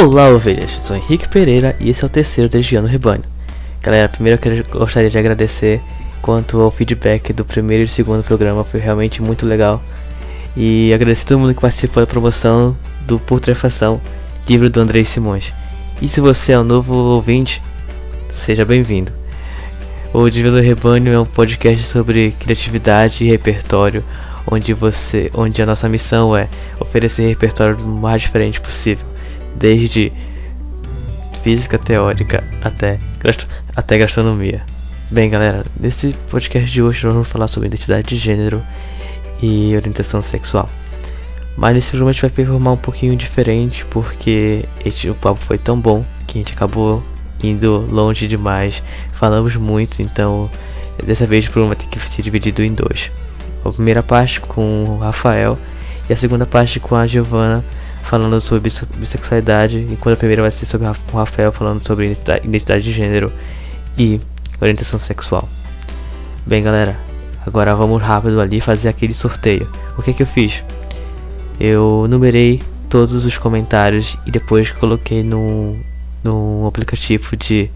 Olá ovelhas, sou Henrique Pereira e esse é o terceiro Desviando Rebanho. Galera, primeiro eu gostaria de agradecer quanto ao feedback do primeiro e segundo programa, foi realmente muito legal. E agradecer a todo mundo que participou da promoção do Putrefação, livro do Andrei Simões. E se você é um novo ouvinte, seja bem-vindo. O Desvio do Rebanho é um podcast sobre criatividade e repertório, onde você, onde a nossa missão é oferecer repertório do mais diferente possível, desde física teórica até até gastronomia. Bem, galera, nesse podcast de hoje nós vamos falar sobre identidade de gênero e orientação sexual. Mas nesse programa a gente vai performar um pouquinho diferente porque este, o papo foi tão bom que a gente acabou indo longe demais. Falamos muito, então dessa vez o programa tem que ser dividido em dois. A primeira parte com o Rafael e a segunda parte com a Giovana falando sobre bissexualidade, enquanto a primeira vai ser sobre o Rafael falando sobre identidade de gênero e orientação sexual. Bem, galera, agora vamos rápido ali fazer aquele sorteio. O que que eu fiz? Eu numerei todos os comentários e depois coloquei no, no aplicativo de,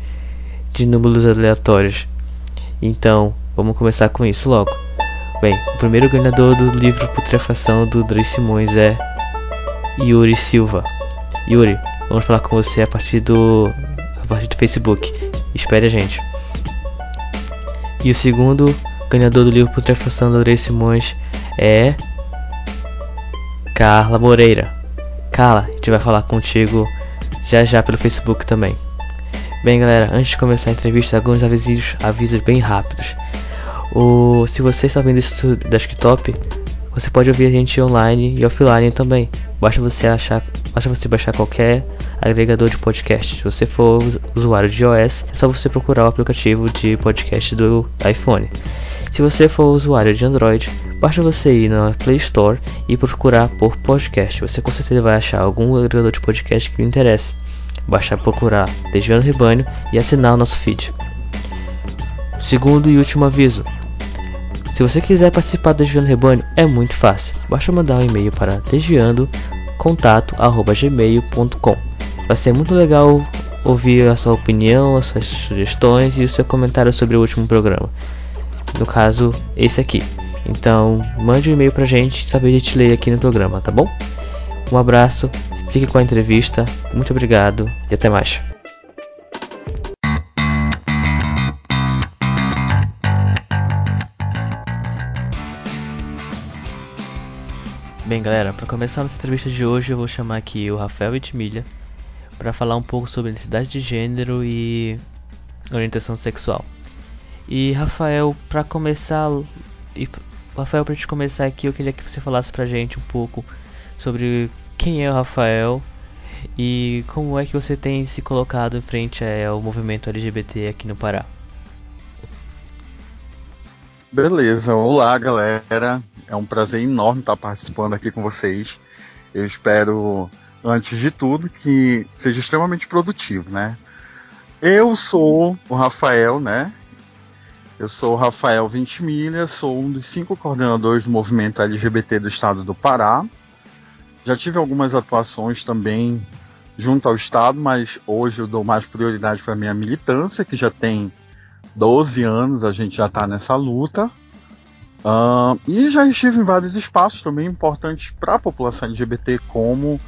de números aleatórios. Então, vamos começar com isso logo. Bem, o primeiro ganhador do livro Putrefação do Dri Simões é Yuri Silva. Yuri, vamos falar com você a partir do a partir do Facebook. Espere a gente. E o segundo ganhador do livro Putrefação do Andrei Simões é Carla Moreira. Carla, a gente vai falar contigo já já pelo Facebook também. Bem, galera, antes de começar a entrevista, alguns avisos, avisos bem rápidos. O, se você está vendo isso do desktop, você pode ouvir a gente online e offline também. Basta você achar, basta você baixar qualquer agregador de podcast. Se você for usuário de iOS, é só você procurar o aplicativo de podcast do iPhone. Se você for usuário de Android, basta você ir na Play Store e procurar por podcast. Você com certeza vai achar algum agregador de podcast que lhe interesse. Basta procurar Desviando Rebanho e assinar o nosso feed. Segundo e último aviso: se você quiser participar do Desviando Rebanho, é muito fácil. Basta mandar um e-mail para desviando.contato@gmail.com. Vai ser muito legal ouvir a sua opinião, as suas sugestões e o seu comentário sobre o último programa. No caso, esse aqui. Então, mande um e-mail pra gente, saber de te ler aqui no programa, tá bom? Um abraço, fique com a entrevista, muito obrigado e até mais. Bem, galera, para começar nossa entrevista de hoje, eu vou chamar aqui o Rafael Etmilha para falar um pouco sobre identidade de gênero e orientação sexual. E Rafael, para começar, e Rafael, para te começar aqui, eu queria que você falasse pra gente um pouco sobre quem é o Rafael e como é que você tem se colocado em frente ao movimento LGBT aqui no Pará. Beleza, olá galera. É um prazer enorme estar participando aqui com vocês. Eu espero, antes de tudo, que seja extremamente produtivo, né? Eu sou o Rafael, né? Eu sou o Rafael Ventimilha, sou um dos cinco coordenadores do movimento LGBT do estado do Pará. Já tive algumas atuações também junto ao estado, mas hoje eu dou mais prioridade para minha militância, que já tem 12 anos, a gente já está nessa luta. Uh, e já estive em vários espaços também importantes para a população LGBT, como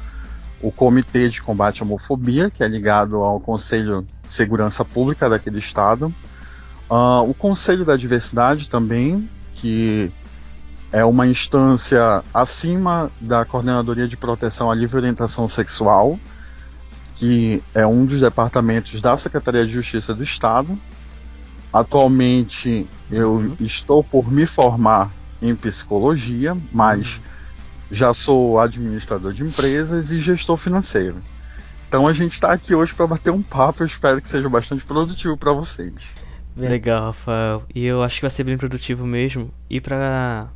o Comitê de Combate à Homofobia, que é ligado ao Conselho de Segurança Pública daquele estado, uh, o Conselho da Diversidade também, que é uma instância acima da Coordenadoria de Proteção à Livre Orientação Sexual, que é um dos departamentos da Secretaria de Justiça do Estado, Atualmente eu uhum. estou por me formar em psicologia, mas uhum. já sou administrador de empresas e gestor financeiro. Então a gente está aqui hoje para bater um papo. Eu espero que seja bastante produtivo para vocês. Legal, Rafael. E eu acho que vai ser bem produtivo mesmo. E para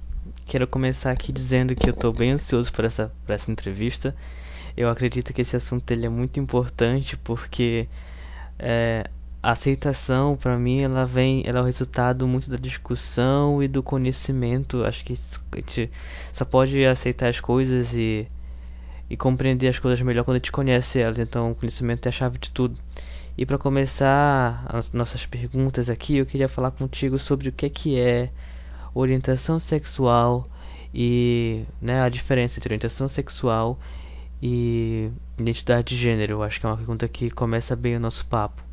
quero começar aqui dizendo que eu estou bem ansioso por essa, por essa entrevista. Eu acredito que esse assunto ele é muito importante porque é, a aceitação para mim ela vem ela é o resultado muito da discussão e do conhecimento acho que a gente só pode aceitar as coisas e e compreender as coisas melhor quando a gente conhece elas. Então, o conhecimento é a chave de tudo. E para começar as nossas perguntas aqui, eu queria falar contigo sobre o que é que é orientação sexual e né, a diferença entre orientação sexual e identidade de gênero. Eu acho que é uma pergunta que começa bem o nosso papo.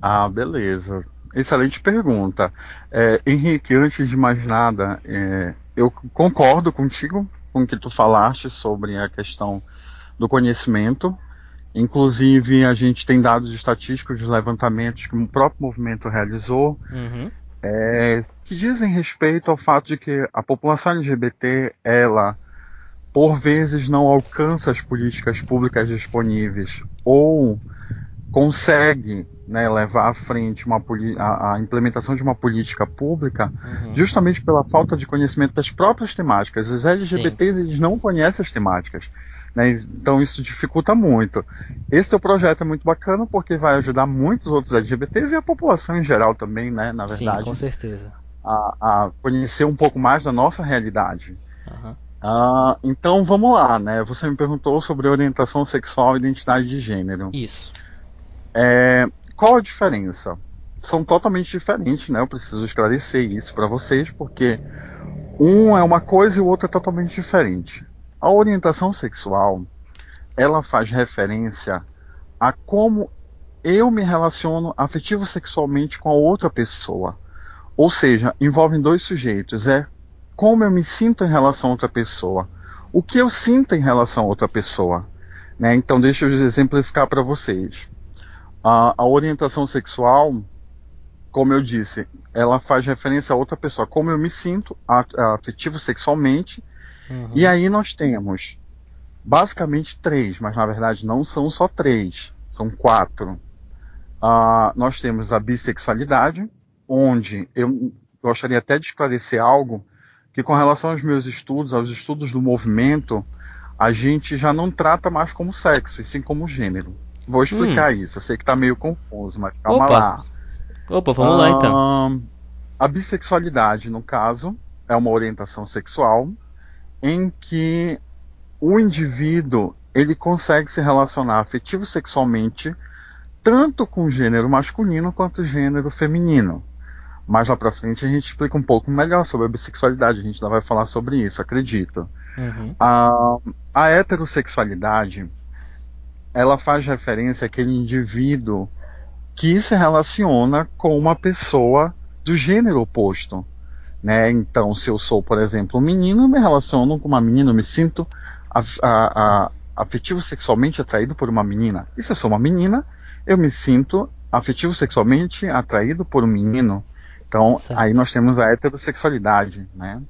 Ah, beleza. Excelente pergunta. É, Henrique, antes de mais nada, é, eu concordo contigo com o que tu falaste sobre a questão do conhecimento. Inclusive, a gente tem dados estatísticos dos levantamentos que o próprio movimento realizou, uhum. é, que dizem respeito ao fato de que a população LGBT, ela, por vezes, não alcança as políticas públicas disponíveis ou consegue né, levar à frente uma, a, a, implementação de uma política pública uhum. justamente pela falta de conhecimento das próprias temáticas. Os LGBTs eles não conhecem as temáticas. Né, então isso dificulta muito. Esse teu projeto é muito bacana porque vai ajudar muitos outros LGBTs e a população em geral também, né, na verdade. Sim, com certeza. A, a conhecer um pouco mais da nossa realidade. Uhum. Uh, então vamos lá, né? Você me perguntou sobre orientação sexual e identidade de gênero. Isso. É, qual a diferença? São totalmente diferentes, né? Eu preciso esclarecer isso para vocês, porque um é uma coisa e o outro é totalmente diferente. A orientação sexual, ela faz referência a como eu me relaciono afetivo sexualmente com a outra pessoa. Ou seja, envolvem dois sujeitos. É como eu me sinto em relação a outra pessoa. O que eu sinto em relação a outra pessoa. Né? Então, deixa eu exemplificar para vocês. A, a orientação sexual, como eu disse, ela faz referência a outra pessoa, como eu me sinto afetivo sexualmente. Uhum. E aí nós temos basicamente três, mas na verdade não são só três, são quatro. Uh, nós temos a bissexualidade, onde eu gostaria até de esclarecer algo que com relação aos meus estudos, aos estudos do movimento, a gente já não trata mais como sexo, e sim como gênero. Vou explicar hum. isso. Eu sei que tá meio confuso, mas calma Opa. lá. Opa, vamos lá então. A bissexualidade, no caso, é uma orientação sexual em que o indivíduo ele consegue se relacionar afetivo sexualmente tanto com o gênero masculino quanto o gênero feminino. Mais lá pra frente a gente explica um pouco melhor sobre a bissexualidade, a gente ainda vai falar sobre isso, acredito. Uhum. A, a heterossexualidade ela faz referência àquele indivíduo que se relaciona com uma pessoa do gênero oposto. Né? Então, se eu sou, por exemplo, um menino, eu me relaciono com uma menina, eu me sinto a, a, a, afetivo sexualmente atraído por uma menina. E se eu sou uma menina, eu me sinto afetivo sexualmente atraído por um menino. Então, certo. aí nós temos a heterossexualidade. Né?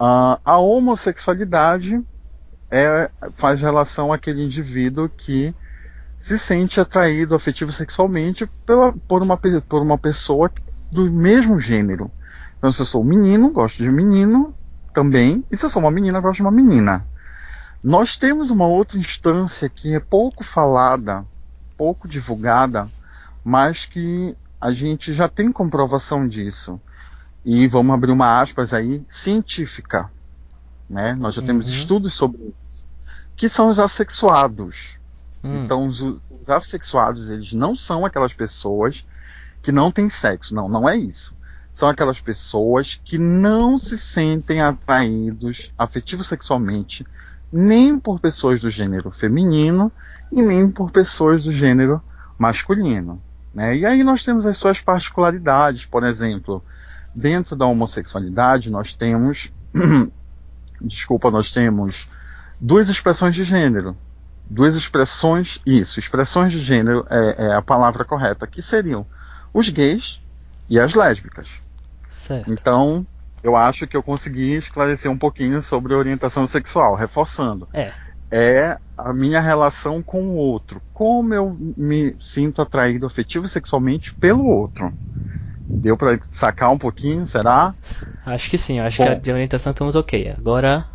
Uh, a homossexualidade é, faz relação àquele indivíduo que se sente atraído afetivo sexualmente pela, por, uma, por uma pessoa do mesmo gênero. Então, se eu sou um menino, gosto de menino também, e se eu sou uma menina, gosto de uma menina. Nós temos uma outra instância que é pouco falada, pouco divulgada, mas que a gente já tem comprovação disso. E vamos abrir uma aspas aí, científica. Né? Nós já uhum. temos estudos sobre isso. Que são os assexuados. Hum. Então, os, os assexuados, eles não são aquelas pessoas que não têm sexo. Não, não é isso. São aquelas pessoas que não se sentem atraídos afetivo sexualmente nem por pessoas do gênero feminino e nem por pessoas do gênero masculino. Né? E aí nós temos as suas particularidades, por exemplo, dentro da homossexualidade nós temos, desculpa, nós temos duas expressões de gênero, duas expressões, isso, expressões de gênero é, é, a palavra correta, que seriam os gays e as lésbicas. Certo. Então, eu acho que eu consegui esclarecer um pouquinho sobre orientação sexual, reforçando. É. É a minha relação com o outro. Como eu me sinto atraído afetivo sexualmente pelo outro. Deu para sacar um pouquinho, será? Acho que sim, acho Bom, que a de orientação estamos ok. Agora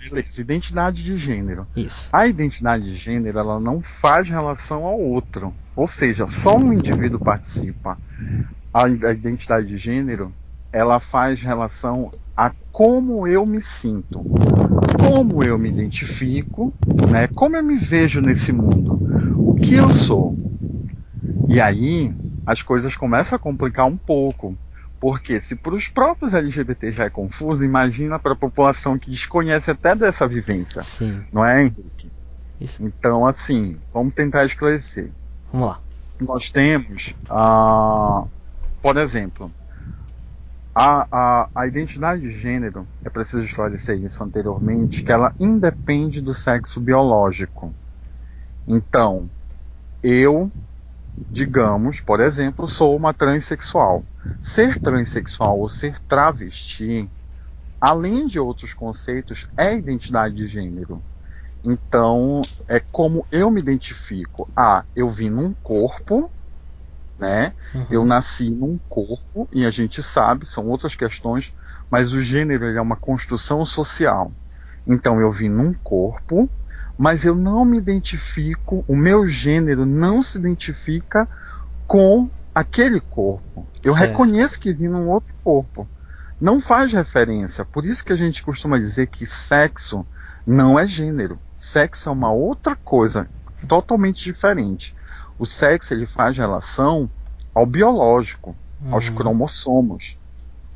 Beleza, identidade de gênero. Isso. A identidade de gênero ela não faz relação ao outro. Ou seja, só um indivíduo participa. A, a identidade de gênero ela faz relação a como eu me sinto. como eu me identifico, né? Como eu me vejo nesse mundo, o que eu sou. E aí as coisas começam a complicar um pouco, porque se para os próprios LGBT já é confuso, imagina para a população que desconhece até dessa vivência. Sim. Não é, Henrique? Isso. Então, assim, vamos tentar esclarecer. Vamos lá. Nós temos, por exemplo, a, a, a, identidade de gênero, é preciso esclarecer isso anteriormente, que ela independe do sexo biológico. Então, eu digamos, por exemplo, sou uma transexual. Ser transexual ou ser travesti, além de outros conceitos, é identidade de gênero. Então, é como eu me identifico. Ah, eu vim num corpo, né? Uhum. Eu nasci num corpo, e a gente sabe, são outras questões, mas o gênero é uma construção social. Então, eu vim num corpo, mas eu não me identifico, o meu gênero não se identifica com aquele corpo. Eu certo. reconheço que vim num outro corpo. Não faz referência. Por isso que a gente costuma dizer que sexo não é gênero. Sexo é uma outra coisa totalmente diferente. O sexo ele faz relação ao biológico, uhum. aos cromossomos.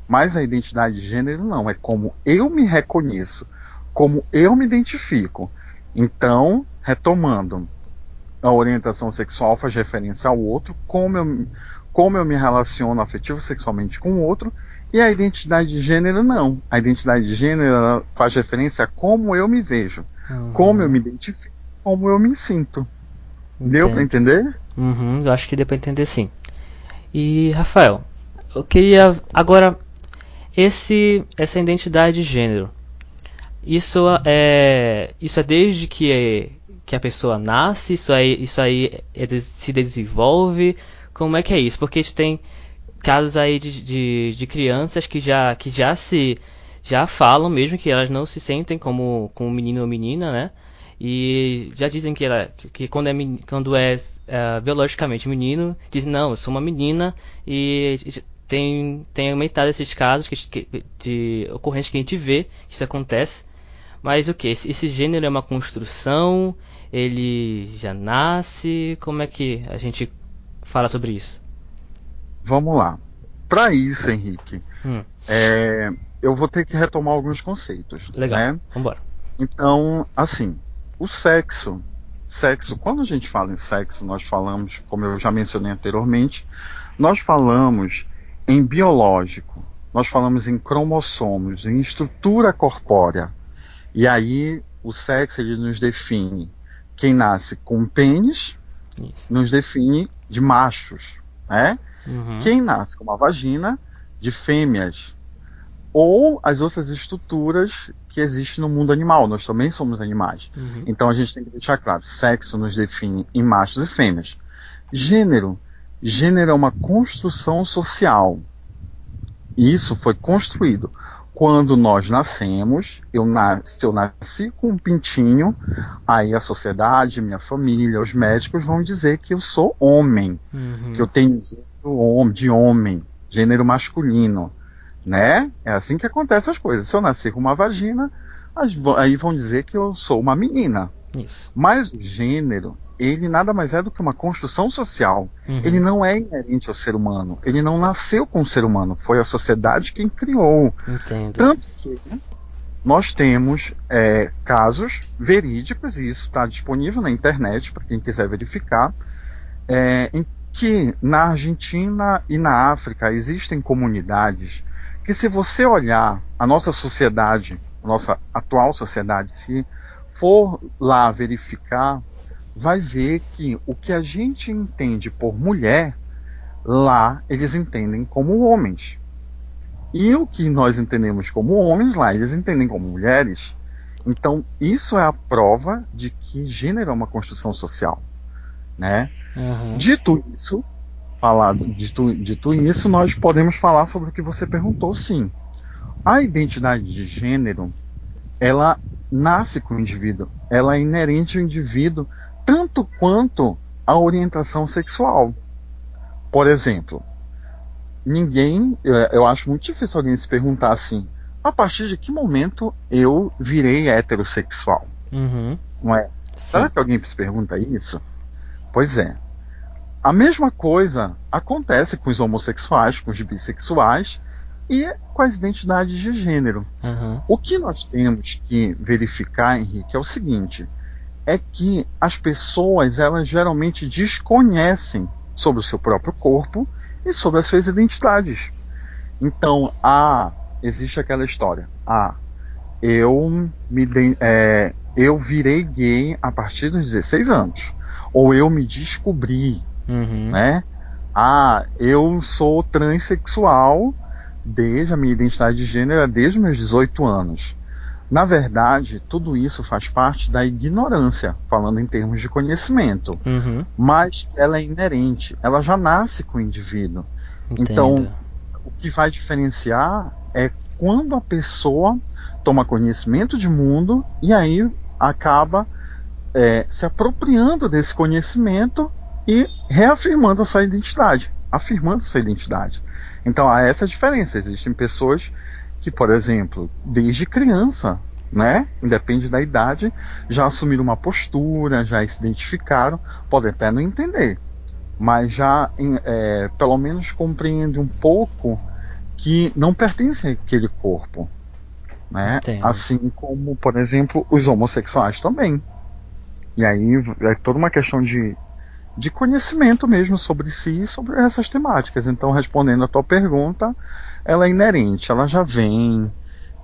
Mas a identidade de gênero não, é como eu me reconheço, como eu me identifico. Então, retomando, a orientação sexual faz referência ao outro, como eu, como eu me relaciono afetivo sexualmente com o outro, e a identidade de gênero não. A identidade de gênero faz referência a como eu me vejo, uhum. como eu me identifico, como eu me sinto. Entendo. Deu para entender? Uhum, eu acho que deu para entender sim. E Rafael, eu queria agora esse essa identidade de gênero. Isso é, isso é desde que, é, que a pessoa nasce, isso aí, isso aí é, se desenvolve. Como é que é isso? Porque a gente tem casos aí de, de, de, crianças que já, que já se já falam mesmo que elas não se sentem como, como menino ou menina, né? E já dizem que, ela, que quando é, quando é, é biologicamente menino, dizem, não, eu sou uma menina e tem, tem aumentado esses casos que, que, de ocorrências que a gente vê, que isso acontece. Mas o que? Esse, esse gênero é uma construção? Ele já nasce? Como é que a gente fala sobre isso? Vamos lá. Para isso, Henrique, hum. é, eu vou ter que retomar alguns conceitos. Legal. Né? Vambora. Então, assim, o sexo, sexo, quando a gente fala em sexo, nós falamos, como eu já mencionei anteriormente, nós falamos em biológico, nós falamos em cromossomos, em estrutura corpórea. E aí o sexo ele nos define quem nasce com pênis, Isso. nos define de machos, né? Uhum. Quem nasce com uma vagina, de fêmeas. Ou as outras estruturas que existem no mundo animal. Nós também somos animais. Uhum. Então a gente tem que deixar claro: sexo nos define em machos e fêmeas. Gênero. Gênero é uma construção social. Isso foi construído quando nós nascemos, eu nasci, eu nasci com um pintinho, aí a sociedade, minha família, os médicos vão dizer que eu sou homem, uhum. que eu tenho gênero de homem, gênero masculino, né? É assim que acontecem as coisas. Se eu nasci com uma vagina, aí vão dizer que eu sou uma menina. Isso. Mas o gênero ele nada mais é do que uma construção social. Uhum. Ele não é inerente ao ser humano. Ele não nasceu com o ser humano. Foi a sociedade quem criou. Entendo. Tanto que nós temos é, casos verídicos, e isso está disponível na internet para quem quiser verificar, é, em que na Argentina e na África existem comunidades que, se você olhar a nossa sociedade, a nossa atual sociedade, se for lá verificar vai ver que o que a gente entende por mulher, lá eles entendem como homens. E o que nós entendemos como homens, lá eles entendem como mulheres. Então, isso é a prova de que gênero é uma construção social. Né? Uhum. Dito isso, falado, dito, dito isso, nós podemos falar sobre o que você perguntou, sim. A identidade de gênero, ela nasce com o indivíduo, ela é inerente ao indivíduo tanto quanto a orientação sexual. Por exemplo, ninguém, eu, eu acho muito difícil alguém se perguntar assim: a partir de que momento eu virei heterossexual? Uhum. Não é? Sim. Será que alguém se pergunta isso? Pois é. A mesma coisa acontece com os homossexuais, com os bissexuais e com as identidades de gênero. Uhum. O que nós temos que verificar, Henrique, é o seguinte: é que as pessoas elas geralmente desconhecem sobre o seu próprio corpo e sobre as suas identidades. Então, ah, existe aquela história. Ah, eu me de, é, eu virei gay a partir dos 16 anos. Ou eu me descobri, Uhum. né? Ah, eu sou transexual desde a minha identidade de gênero é desde meus 18 anos. Na verdade, tudo isso faz parte da ignorância, falando em termos de conhecimento, Uhum. mas ela é inerente, ela já nasce com o indivíduo. Então, Entendo. O que vai diferenciar é quando a pessoa toma conhecimento de mundo e aí acaba é, se apropriando desse conhecimento e reafirmando a sua identidade, afirmando sua identidade. Então há essa diferença. Existem pessoas que, por exemplo, desde criança, né, independe da idade, já assumiram uma postura, já se identificaram, podem até não entender, mas já é, pelo menos compreende um pouco que não pertence àquele corpo. Né? Entendo. Assim como, por exemplo, os homossexuais também. E aí é toda uma questão de, de conhecimento mesmo sobre si e sobre essas temáticas. Então, respondendo a tua pergunta, ela é inerente, ela já vem,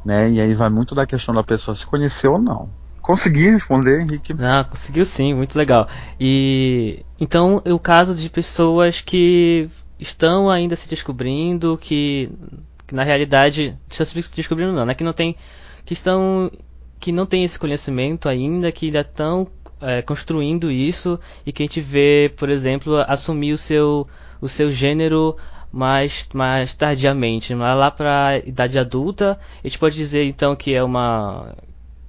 né? E aí vai muito da questão da pessoa se conhecer ou não. Consegui responder, Henrique? Ah, conseguiu sim, muito legal. E então o caso de pessoas que estão ainda se descobrindo, que, que na realidade estão se descobrindo não, né? Que não tem, que estão, que não tem esse conhecimento ainda, que ainda estão é, construindo isso e que a gente vê, por exemplo, assumir o seu, o seu gênero mais, mais tardiamente, mas lá para a idade adulta, a gente pode dizer então que é uma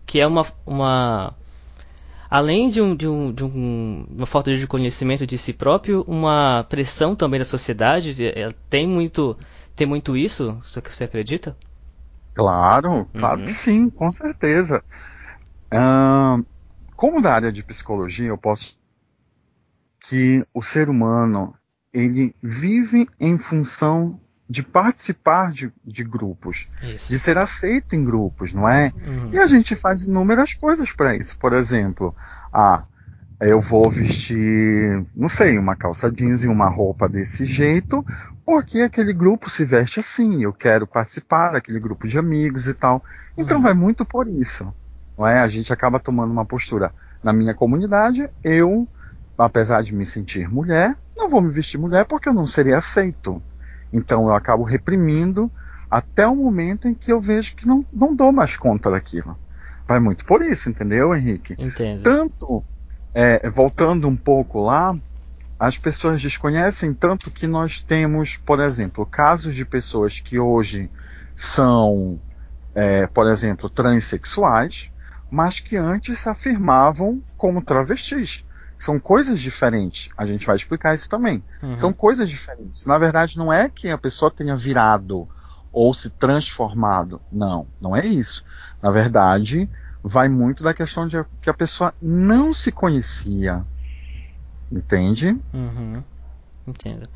que é uma, uma além de, um, de, um, de um, uma falta de conhecimento de si próprio, uma pressão também da sociedade. é, Tem muito, tem muito isso? Você acredita? Claro, claro Uhum. que sim, com certeza. Ahn, como da área de psicologia, eu posso que o ser humano ele vive em função de participar de, de grupos, Isso. de ser aceito em grupos, não é? Uhum. E a gente faz inúmeras coisas para isso. Por exemplo, ah, eu vou vestir, não sei, uma calça jeans e uma roupa desse jeito, porque aquele grupo se veste assim, eu quero participar daquele grupo de amigos e tal. Então Uhum. vai muito por isso. Não é? A gente acaba tomando uma postura. Na minha comunidade, eu, apesar de me sentir mulher, não vou me vestir mulher porque eu não seria aceito. Então eu acabo reprimindo até o momento em que eu vejo que não, não dou mais conta daquilo. Vai muito por isso, entendeu, Henrique? Entendo. Tanto, é, voltando um pouco lá, as pessoas desconhecem tanto que nós temos, por exemplo, casos de pessoas que hoje são, é, por exemplo, transexuais, mas que antes se afirmavam como travestis. São coisas diferentes. A gente vai explicar isso também. Uhum. São coisas diferentes. Na verdade, não é que a pessoa tenha virado ou se transformado. Não, não é isso. Na verdade, vai muito da questão de que a pessoa não se conhecia. Entende? Uhum. Entendo.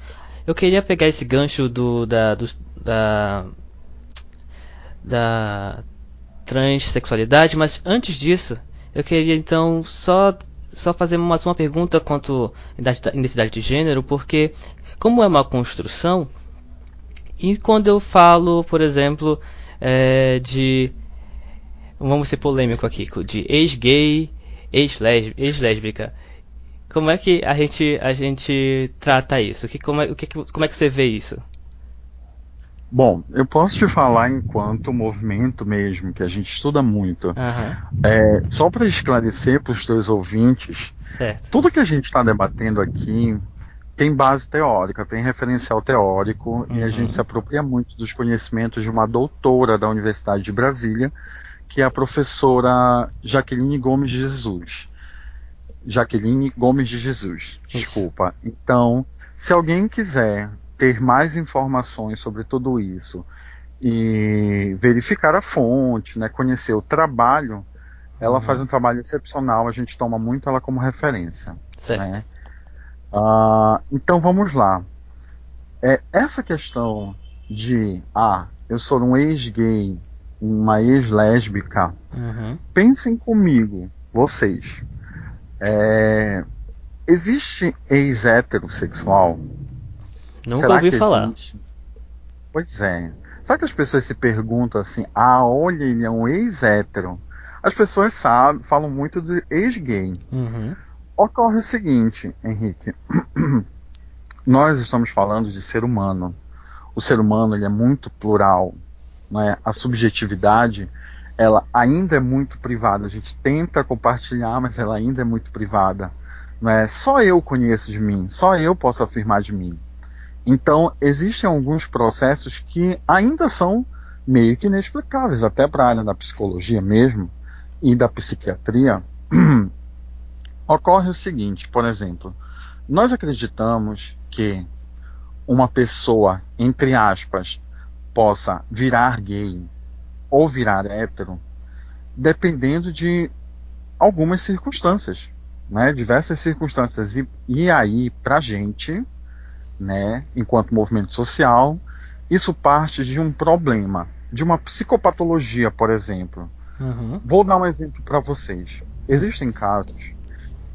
Eu queria pegar esse gancho do da dos- da da transexualidade, mas antes disso, eu queria então só só fazer mais uma pergunta quanto à identi- identidade de gênero, porque como é uma construção, e quando eu falo, por exemplo, é, de vamos ser polêmico aqui, de ex-gay, ex-lésbi- ex-lésbica, como é que a gente a gente trata isso? Que, como, é, o que- como é que você vê isso? Bom, eu posso te falar enquanto movimento mesmo, que a gente estuda muito. Aham, É, só para esclarecer para os teus ouvintes, certo. tudo que a gente está debatendo aqui tem base teórica, tem referencial teórico, e a Uhum. gente se apropria muito dos conhecimentos de uma doutora da Universidade de Brasília, que é a professora Jaqueline Gomes de Jesus. Jaqueline Gomes de Jesus, Isso. desculpa. Então, se alguém quiser ter mais informações sobre tudo isso e verificar a fonte, né, conhecer o trabalho. Ela uhum. faz um trabalho excepcional, a gente toma muito ela como referência. Certo. Né? Uh, então vamos lá. É, essa questão de ah, eu sou um ex-gay, uma ex-lésbica, uhum. pensem comigo, vocês. É, existe ex-heterossexual? Nunca Será ouvi falar. Existe? Pois é. Sabe que as pessoas se perguntam assim, ah, olha, ele é um ex-hétero. As pessoas sabem, falam muito de ex-gay. Uhum. Ocorre o seguinte, Henrique. Nós estamos falando de ser humano. O ser humano ele é muito plural. Né? A subjetividade ela ainda é muito privada. A gente tenta compartilhar, mas ela ainda é muito privada. Não é? Só eu conheço de mim, só eu posso afirmar de mim. Então, existem alguns processos que ainda são meio que inexplicáveis, até para a área da psicologia mesmo e da psiquiatria. Ocorre o seguinte, por exemplo, nós acreditamos que uma pessoa, entre aspas, possa virar gay ou virar hétero, dependendo de algumas circunstâncias, né? diversas circunstâncias. E, e aí, para gente, né, enquanto movimento social, isso parte de um problema, de uma psicopatologia, por exemplo. Uhum. Vou dar um exemplo para vocês. Existem casos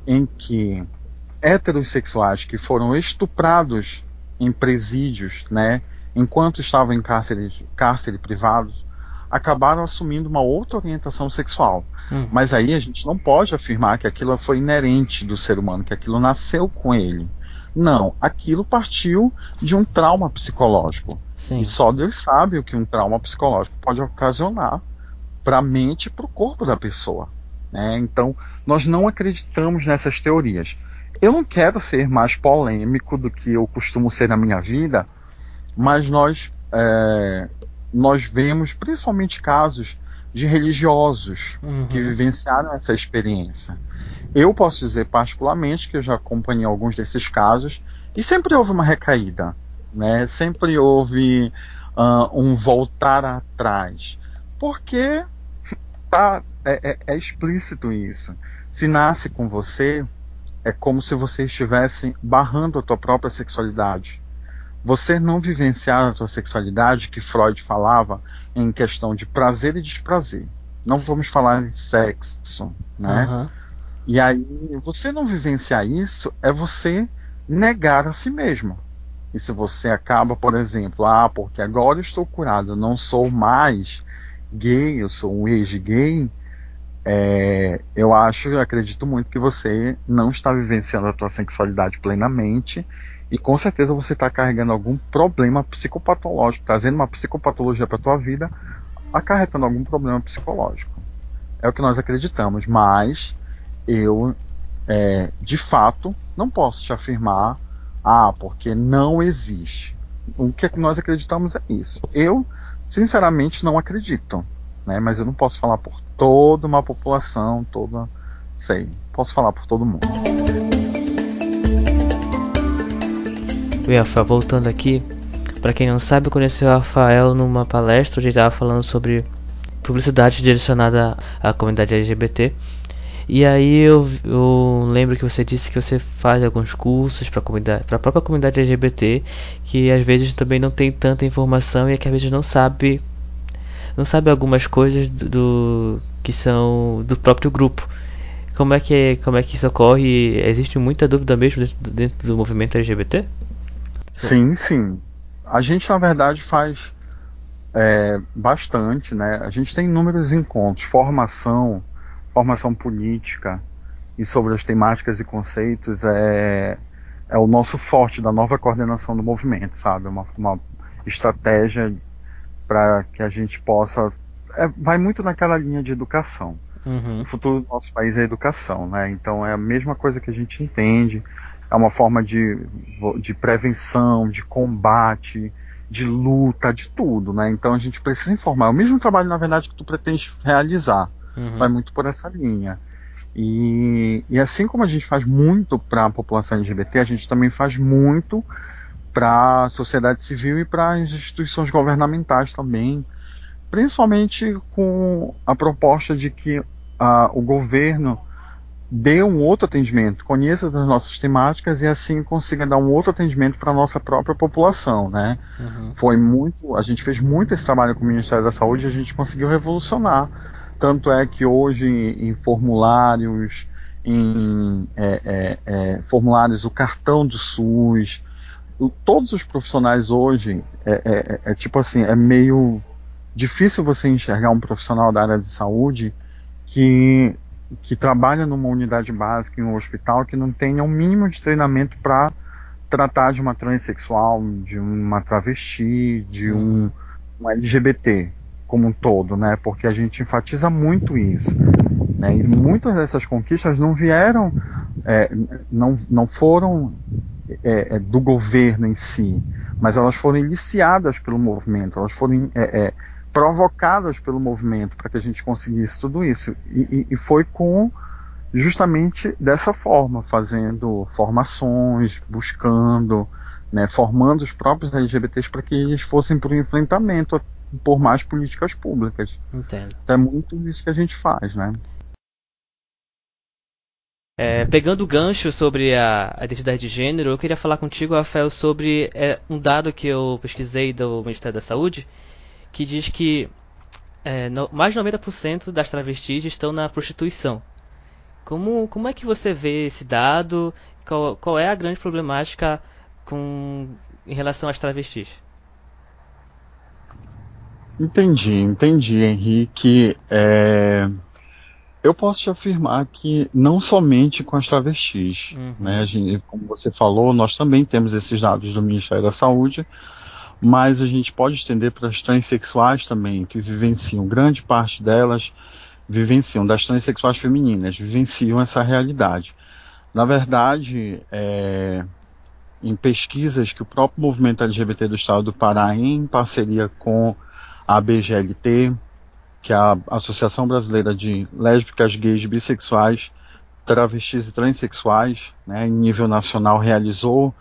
em que heterossexuais que foram estuprados em presídios, né, enquanto estavam em cárcere, cárcere privados, acabaram assumindo uma outra orientação sexual. Uhum. Mas aí a gente não pode afirmar que aquilo foi inerente do ser humano, que aquilo nasceu com ele. Não, aquilo partiu de um trauma psicológico. Sim. E só Deus sabe o que um trauma psicológico pode ocasionar para a mente e para o corpo da pessoa. Né? Então, nós não acreditamos nessas teorias. Eu não quero ser mais polêmico do que eu costumo ser na minha vida, mas nós, é, nós vemos principalmente casos de religiosos uhum. que vivenciaram essa experiência. Eu posso dizer particularmente que eu já acompanhei alguns desses casos e sempre houve uma recaída, né? Sempre houve uh, um voltar atrás, porque tá, é, é, é explícito isso. Se nasce com você, é como se você estivesse barrando a tua própria sexualidade. Você não vivenciar a tua sexualidade, que Freud falava em questão de prazer e desprazer. Não vamos falar em sexo, né? Uhum. E aí, você não vivenciar isso é você negar a si mesmo. E se você acaba, por exemplo, ah, porque agora eu estou curado, não sou mais gay, eu sou um ex-gay, é, eu acho, eu acredito muito que você não está vivenciando a tua sexualidade plenamente e com certeza você está carregando algum problema psicopatológico, trazendo uma psicopatologia para a tua vida, acarretando algum problema psicológico. É o que nós acreditamos, mas eu, é, de fato, não posso te afirmar, ah, porque não existe. O que, é nós acreditamos é isso. Eu, sinceramente, não acredito, né? Mas eu não posso falar por toda uma população, toda, sei, posso falar por todo mundo. Bem, voltando aqui, para quem não sabe, eu conheci o Rafael numa palestra onde ele estava falando sobre publicidade direcionada à comunidade LGBT e aí eu, eu lembro que você disse que você faz alguns cursos para comunidade, para a própria comunidade LGBT, que às vezes também não tem tanta informação e é que às vezes não sabe não sabe algumas coisas do, do que são do próprio grupo. Como é que como é que isso ocorre? Existe muita dúvida mesmo dentro, dentro do movimento LGBT? Sim, sim. A gente na verdade faz é, bastante, né? A gente tem inúmeros encontros, formação, formação política e sobre as temáticas e conceitos é, é o nosso forte da nova coordenação do movimento, sabe? Uma, uma estratégia para que a gente possa. É, vai muito naquela linha de educação. Uhum. O futuro do nosso país é educação, né? Então é a mesma coisa que a gente entende, é uma forma de, de prevenção, de combate, de luta, de tudo, né? Então a gente precisa informar. É o mesmo trabalho, na verdade, que tu pretende realizar Uhum. Vai muito por essa linha. E, e assim como a gente faz muito para a população LGBT, a gente também faz muito para a sociedade civil e para as instituições governamentais também, principalmente com a proposta de que uh, o governo dê um outro atendimento, conheça as nossas temáticas e assim consiga dar um outro atendimento para a nossa própria população, né? Uhum. Foi muito, a gente fez muito esse trabalho com o Ministério da Saúde e a gente conseguiu revolucionar. Tanto é que hoje em formulários, em é, é, é, formulários, o cartão do SUS, o, todos os profissionais hoje é, é, é tipo assim, é meio difícil você enxergar um profissional da área de saúde que que trabalha numa unidade básica em um hospital que não tenha um mínimo de treinamento para tratar de uma transexual, de uma travesti, de um, um, LGBT como um todo, né? Porque a gente enfatiza muito isso. Né? E muitas dessas conquistas não vieram, é, não, não foram é, é, do governo em si, mas elas foram iniciadas pelo movimento, elas foram é, é, provocadas pelo movimento para que a gente conseguisse tudo isso. E, e, foi com justamente dessa forma, fazendo formações, buscando, né, formando os próprios LGBTs para que eles fossem para o enfrentamento por mais políticas públicas. Entendo. Então é muito isso que a gente faz, né? É, pegando o gancho sobre a, a, identidade de gênero, eu queria falar contigo, Rafael, sobre é, um dado que eu pesquisei do Ministério da Saúde, que diz que é, no, mais de 90% das travestis estão na prostituição. Como, como é que você vê esse dado? Qual, qual é a grande problemática com, em relação às travestis? Entendi, entendi, Henrique. É... Eu posso te afirmar que não somente com as travestis, uhum. né? Gente, como você falou, nós também temos esses dados do Ministério da Saúde, mas a gente pode estender para as transexuais também, que vivenciam, grande parte delas vivenciam, das transexuais femininas, vivenciam essa realidade. Na verdade, é, em pesquisas que o próprio movimento LGBT do Estado do Pará, em parceria com a BGLT, que é a Associação Brasileira de Lésbicas, Gays, Bissexuais, Travestis e Transsexuais, né, em nível nacional, realizou,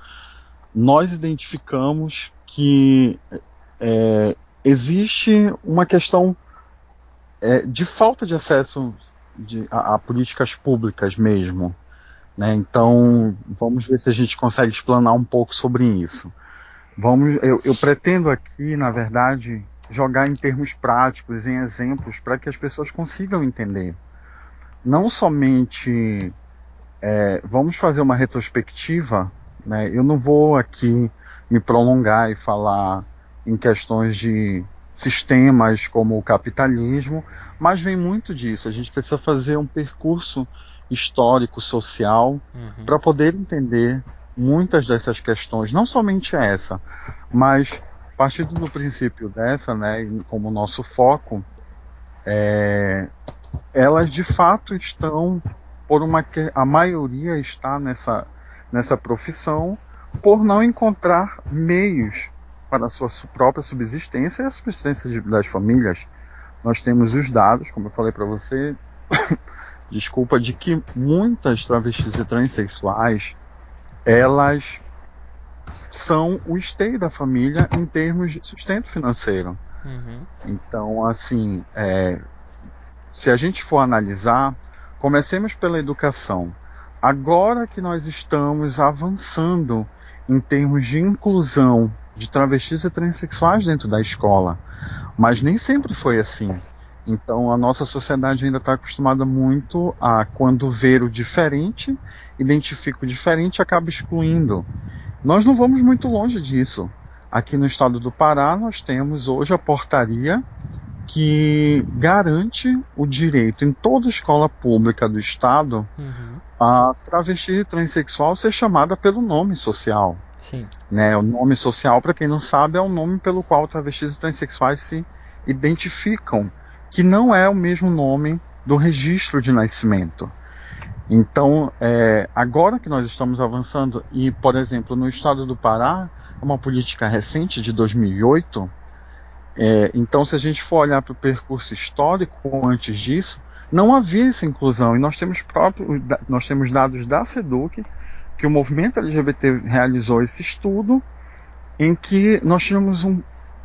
nós identificamos que é, existe uma questão é, de falta de acesso de, a, a, políticas públicas mesmo. Né? Então, vamos ver se a gente consegue explanar um pouco sobre isso. Vamos, eu, eu pretendo aqui, na verdade, jogar em termos práticos, em exemplos, para que as pessoas consigam entender. Não somente é, vamos fazer uma retrospectiva, né? eu não vou aqui me prolongar e falar em questões de sistemas como o capitalismo, mas vem muito disso. A gente precisa fazer um percurso histórico, social, uhum. para poder entender muitas dessas questões, não somente essa, mas partindo do princípio dessa, né, como nosso foco, é, elas de fato estão por uma a maioria está nessa nessa profissão por não encontrar meios para a sua própria subsistência e a subsistência de, das famílias. Nós temos os dados, como eu falei para você, desculpa, de que muitas travestis e transexuais elas são o esteio da família em termos de sustento financeiro. Uhum. Então, assim, é, se a gente for analisar, comecemos pela educação. Agora que nós estamos avançando em termos de inclusão de travestis e transexuais dentro da escola. Mas nem sempre foi assim. Então a nossa sociedade ainda está acostumada muito a, quando ver o diferente, identifica o diferente acaba excluindo. Nós não vamos muito longe disso. Aqui no estado do Pará, nós temos hoje a portaria que garante o direito em toda escola pública do estado uhum. a travesti e transexual ser chamada pelo nome social. Sim. Né? O nome social, para quem não sabe, é o nome pelo qual travestis e transexuais se identificam, que não é o mesmo nome do registro de nascimento. Então, é, agora que nós estamos avançando, e por exemplo, no estado do Pará, uma política recente de 2008, é, então, se a gente for olhar para o percurso histórico antes disso, não havia essa inclusão. E nós temos, próprio, nós temos dados da SEDUC que o movimento LGBT realizou esse estudo em que nós tínhamos um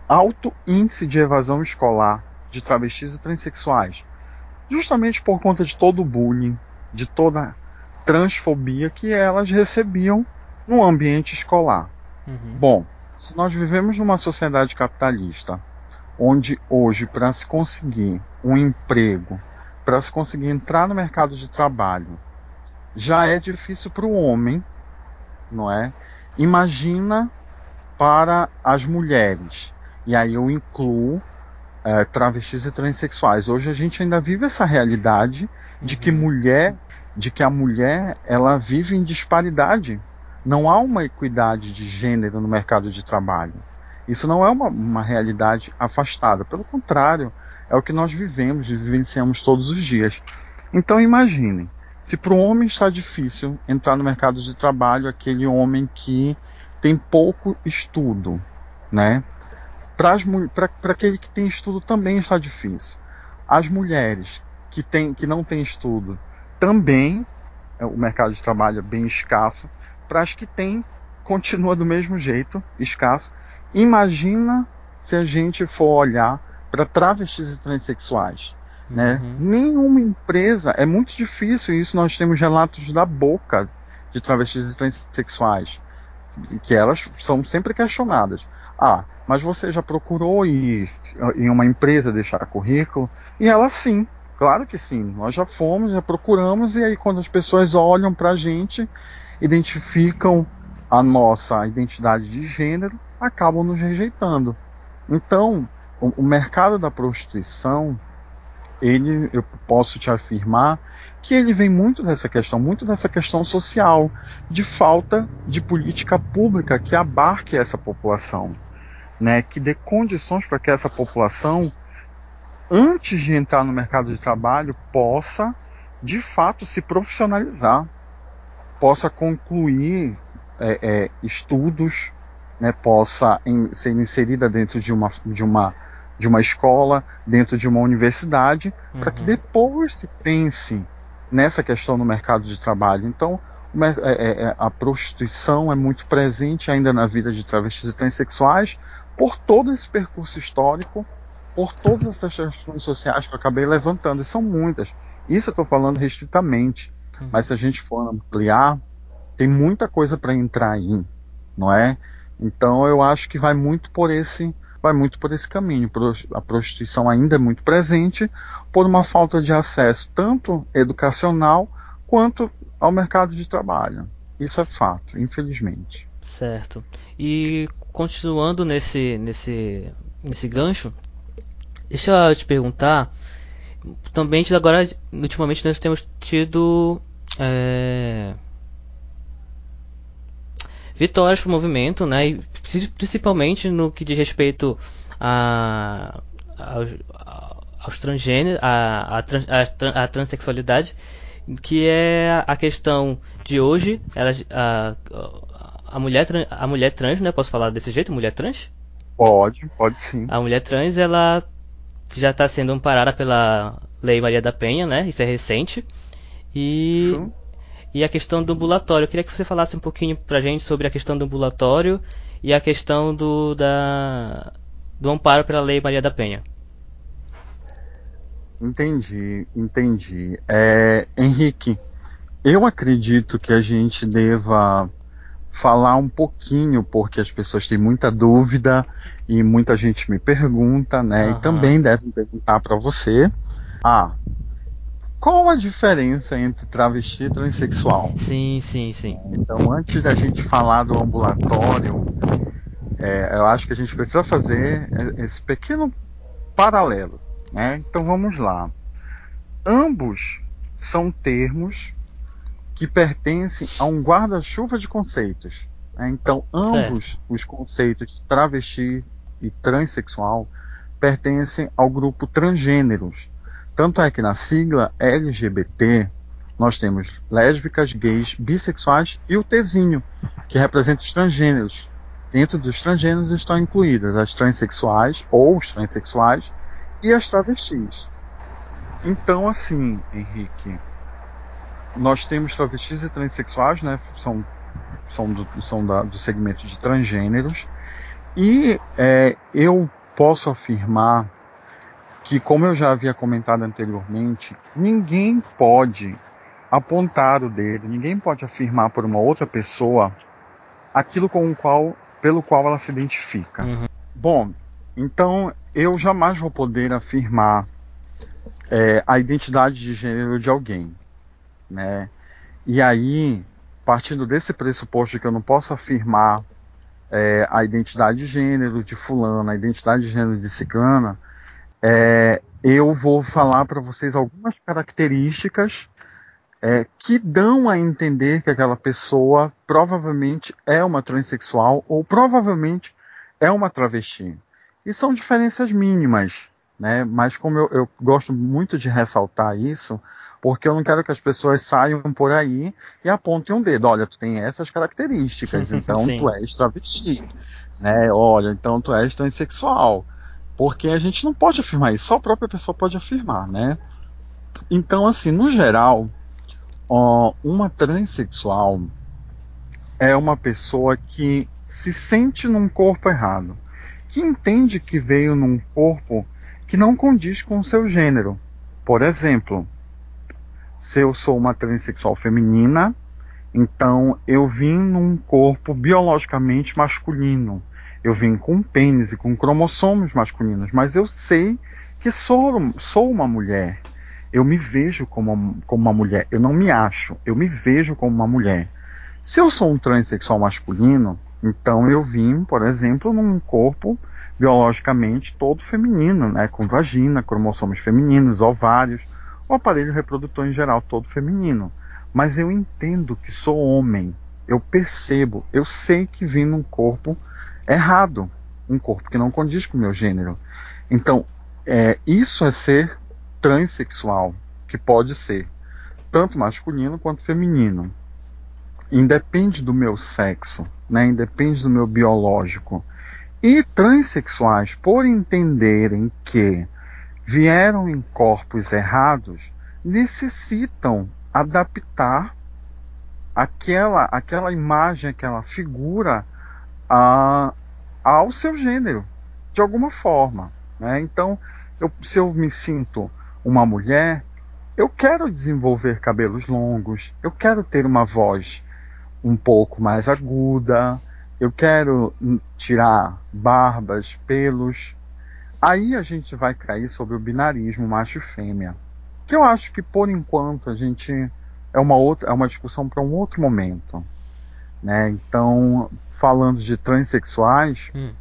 alto índice de evasão escolar de travestis e transexuais, justamente por conta de todo o bullying, de toda a transfobia que elas recebiam no ambiente escolar. Uhum. Bom, se nós vivemos numa sociedade capitalista, onde hoje para se conseguir um emprego, para se conseguir entrar no mercado de trabalho, já é difícil para o homem, não é? Imagina para as mulheres. E aí eu incluo é, travestis e transexuais. Hoje a gente ainda vive essa realidade de que uhum. mulher, de que a mulher ela vive em disparidade. Não há uma equidade de gênero no mercado de trabalho. Isso não é uma, uma realidade afastada. Pelo contrário, é o que nós vivemos e vivenciamos todos os dias. Então imaginem, se para o homem está difícil entrar no mercado de trabalho, aquele homem que tem pouco estudo, né? Para aquele que tem estudo também está difícil. As mulheres que, tem, que não têm estudo também é, o mercado de trabalho é bem escasso. Para as que têm, continua do mesmo jeito, escasso. Imagina se a gente for olhar para travestis e transexuais. Né? Uhum. Nenhuma empresa, é muito difícil isso, nós temos relatos da boca de travestis e transexuais, que elas são sempre questionadas. Ah, mas você já procurou ir em uma empresa deixar currículo? E ela sim, claro que sim. Nós já fomos, já procuramos, e aí quando as pessoas olham para a gente, identificam a nossa identidade de gênero, acabam nos rejeitando. Então, o, o mercado da prostituição, ele, eu posso te afirmar que ele vem muito dessa questão, muito dessa questão social, de falta de política pública que abarque essa população né, que dê condições para que essa população, antes de entrar no mercado de trabalho, possa de fato se profissionalizar, possa concluir é, é, estudos, né, possa em, ser inserida dentro de uma, de, uma, de uma escola, dentro de uma universidade, uhum. para que depois se pense nessa questão no mercado de trabalho. Então, é, é, é, a prostituição é muito presente ainda na vida de travestis e transexuais, por todo esse percurso histórico, por todas essas questões sociais que eu acabei levantando, e são muitas. Isso eu estou falando restritamente, uhum. mas se a gente for ampliar, tem muita coisa para entrar aí, não é? Então eu acho que vai muito por esse vai muito por esse caminho. A prostituição ainda é muito presente por uma falta de acesso tanto educacional quanto ao mercado de trabalho. Isso é fato, infelizmente. Certo. E continuando nesse, nesse, nesse gancho, deixa eu te perguntar. Também agora, ultimamente nós temos tido é, vitórias para o movimento, né? E principalmente no que diz respeito a, a aos transgêneros, a, a, a, a, transexualidade, que é a questão de hoje, elas, a, a mulher, a mulher trans, né? Posso falar desse jeito? Mulher trans? Pode, pode sim. A mulher trans, ela já está sendo amparada pela Lei Maria da Penha, né? Isso é recente. E, Sim. E a questão do ambulatório. Eu queria que você falasse um pouquinho pra gente sobre a questão do ambulatório e a questão do, da, do amparo pela Lei Maria da Penha. Entendi, entendi. É, Henrique, eu acredito que a gente deva falar um pouquinho, porque as pessoas têm muita dúvida e muita gente me pergunta, né? Uhum. E também devem perguntar para você. Ah, qual a diferença entre travesti e transexual? Sim, sim, sim. Então, antes da gente falar do ambulatório, é, eu acho que a gente precisa fazer esse pequeno paralelo, né? Então, vamos lá. Ambos são termos que pertencem a um guarda-chuva de conceitos. Né? Então, ambos certo. os conceitos travesti e transexual pertencem ao grupo transgêneros. Tanto é que na sigla LGBT nós temos lésbicas, gays, bissexuais e o Tzinho, que representa os transgêneros. Dentro dos transgêneros estão incluídas as transexuais ou os transexuais e as travestis. Então, assim, Henrique, nós temos travestis e transexuais, né? São, são, do, são da, do segmento de transgêneros. E é, eu posso afirmar que, como eu já havia comentado anteriormente, ninguém pode apontar o dedo, ninguém pode afirmar por uma outra pessoa aquilo com o qual, pelo qual ela se identifica. Uhum. Bom, então eu jamais vou poder afirmar é, a identidade de gênero de alguém, né? E aí, partindo desse pressuposto de que eu não posso afirmar é, a identidade de gênero de fulano, a identidade de gênero de ciclana, é, eu vou falar para vocês algumas características é, que dão a entender que aquela pessoa provavelmente é uma transexual ou provavelmente é uma travesti. E são diferenças mínimas, né? Mas como eu, eu gosto muito de ressaltar isso, porque eu não quero que as pessoas saiam por aí e apontem um dedo. Olha, tu tem essas características, então tu és travesti. Né? Olha, então tu és transexual. Porque a gente não pode afirmar isso, só a própria pessoa pode afirmar, né? Então, assim, no geral, ó, uma transexual é uma pessoa que se sente num corpo errado, que entende que veio num corpo que não condiz com o seu gênero. Por exemplo, se eu sou uma transexual feminina, então eu vim num corpo biologicamente masculino. Eu vim com pênis e com cromossomos masculinos, mas eu sei que sou, sou uma mulher. Eu me vejo como, como uma mulher. Eu não me acho, eu me vejo como uma mulher. Se eu sou um transexual masculino, então eu vim, por exemplo, num corpo biologicamente todo feminino, né, com vagina, cromossomos femininos, ovários, o aparelho reprodutor em geral todo feminino. Mas eu entendo que sou homem, eu percebo, eu sei que vim num corpo errado, um corpo que não condiz com o meu gênero. Então, é, isso é ser transexual, que pode ser tanto masculino quanto feminino. Independe do meu sexo, né? independe do meu biológico. E transexuais, por entenderem que vieram em corpos errados, necessitam adaptar aquela, aquela imagem, aquela figura a, ao seu gênero, de alguma forma. Né? Então, eu, se eu me sinto uma mulher, eu quero desenvolver cabelos longos, eu quero ter uma voz um pouco mais aguda, eu quero tirar barbas, pelos. Aí a gente vai cair sobre o binarismo macho e fêmea, que eu acho que por enquanto a gente é uma outra, é uma discussão para um outro momento, né? Então, falando de transexuais, hum.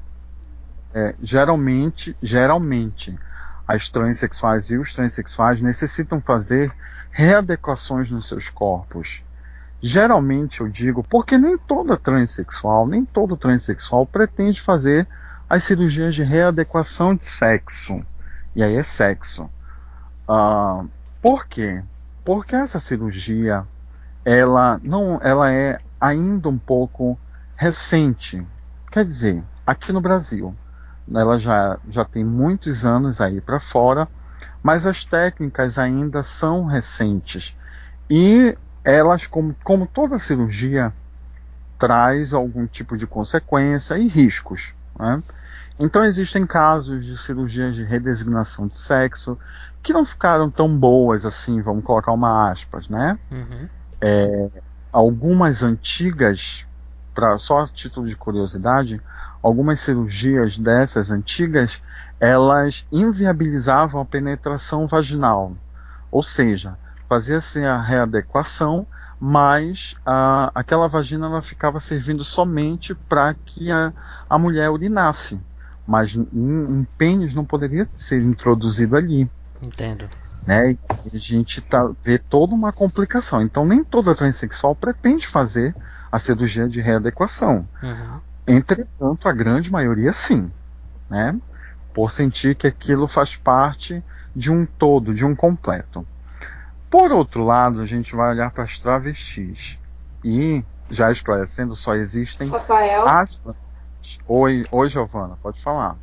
é, geralmente, geralmente as transexuais e os transexuais necessitam fazer readequações nos seus corpos. Geralmente eu digo porque nem toda transexual, nem todo transexual pretende fazer as cirurgias de readequação de sexo. E aí é sexo. Uh, por quê? Porque essa cirurgia ela não, ela é ainda um pouco recente. Quer dizer, aqui no Brasil, ela já, já tem muitos anos aí para fora, mas as técnicas ainda são recentes. E elas, como, como toda cirurgia, traz algum tipo de consequência e riscos. Né? Então existem casos de cirurgias de redesignação de sexo que não ficaram tão boas assim, vamos colocar uma aspas, né? Uhum. É, algumas antigas, para só título de curiosidade, algumas cirurgias dessas antigas, elas inviabilizavam a penetração vaginal. Ou seja, fazia-se a readequação, mas a, aquela vagina ela ficava servindo somente para que a, a mulher urinasse. Mas um, um pênis não poderia ser introduzido ali. Entendo. Né? E a gente tá, vê toda uma complicação. Então nem toda transexual pretende fazer a cirurgia de readequação. Uhum. Entretanto, a grande maioria sim, né? Por sentir que aquilo faz parte de um todo, de um completo. Por outro lado, a gente vai olhar para as travestis. E, já esclarecendo, só existem Rafael. as Oi, oi, Giovana, pode falar.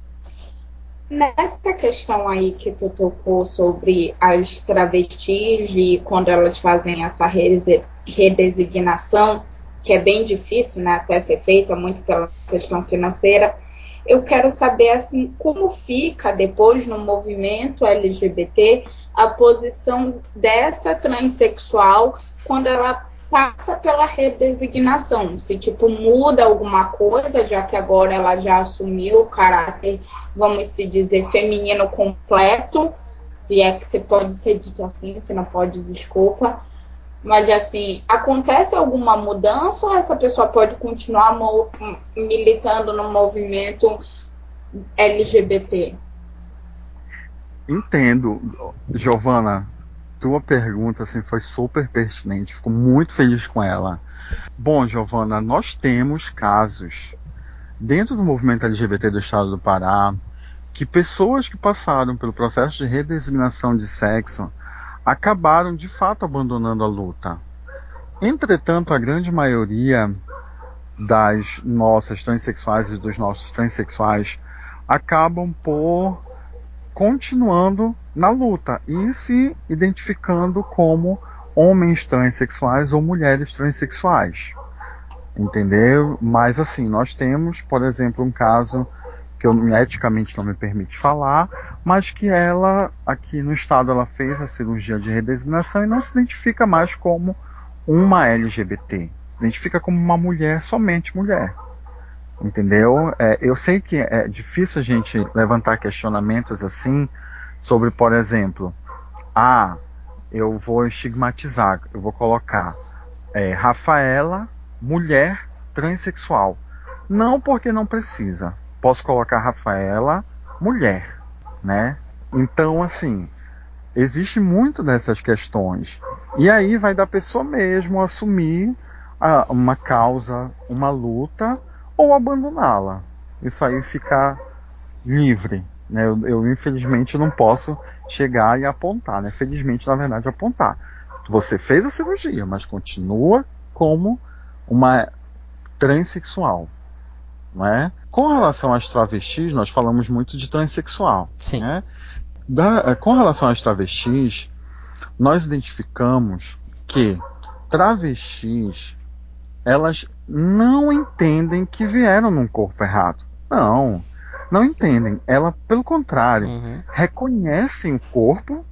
Nessa questão aí que tu tocou sobre as travestis e quando elas fazem essa redesignação, que é bem difícil né, até ser feita, muito pela questão financeira, eu quero saber assim como fica depois no movimento LGBT a posição dessa transexual quando ela passa pela redesignação, se tipo muda alguma coisa, já que agora ela já assumiu o caráter, vamos se dizer, feminino completo, se é que você pode ser dito assim, se não pode, desculpa. Mas assim, acontece alguma mudança ou essa pessoa pode continuar militando no movimento LGBT? Entendo, Giovana tua pergunta assim, foi super pertinente, fico muito feliz com ela. Bom, Giovana, nós temos casos dentro do movimento LGBT do estado do Pará que pessoas que passaram pelo processo de redesignação de sexo acabaram de fato abandonando a luta. Entretanto, a grande maioria das nossas transexuais e dos nossos transexuais acabam por continuando na luta e se identificando como homens transexuais ou mulheres transexuais. Entendeu? Mas assim, nós temos, por exemplo, um caso que eu eticamente não me permite falar, mas que ela aqui no estado ela fez a cirurgia de redesignação e não se identifica mais como uma LGBT, se identifica como uma mulher, somente mulher. Entendeu? É, eu sei que é difícil a gente levantar questionamentos assim sobre, por exemplo, ah, eu vou estigmatizar, eu vou colocar é, Rafaela, mulher transexual. Não porque não precisa. Posso colocar Rafaela, mulher, né? Então, assim, existe muito dessas questões. E aí vai da pessoa mesmo assumir a, uma causa, uma luta ou abandoná-la. Isso aí ficar livre. Né? Eu, eu, infelizmente não posso chegar e apontar, né? Felizmente, na verdade, apontar. Você fez a cirurgia, mas continua como uma transexual. Não é? Com relação às travestis, nós falamos muito de transexual. Sim. Né? Da, com relação às travestis, nós identificamos que travestis elas não entendem que vieram num corpo errado. Não, não entendem. Ela, pelo contrário, uhum. reconhecem o corpo,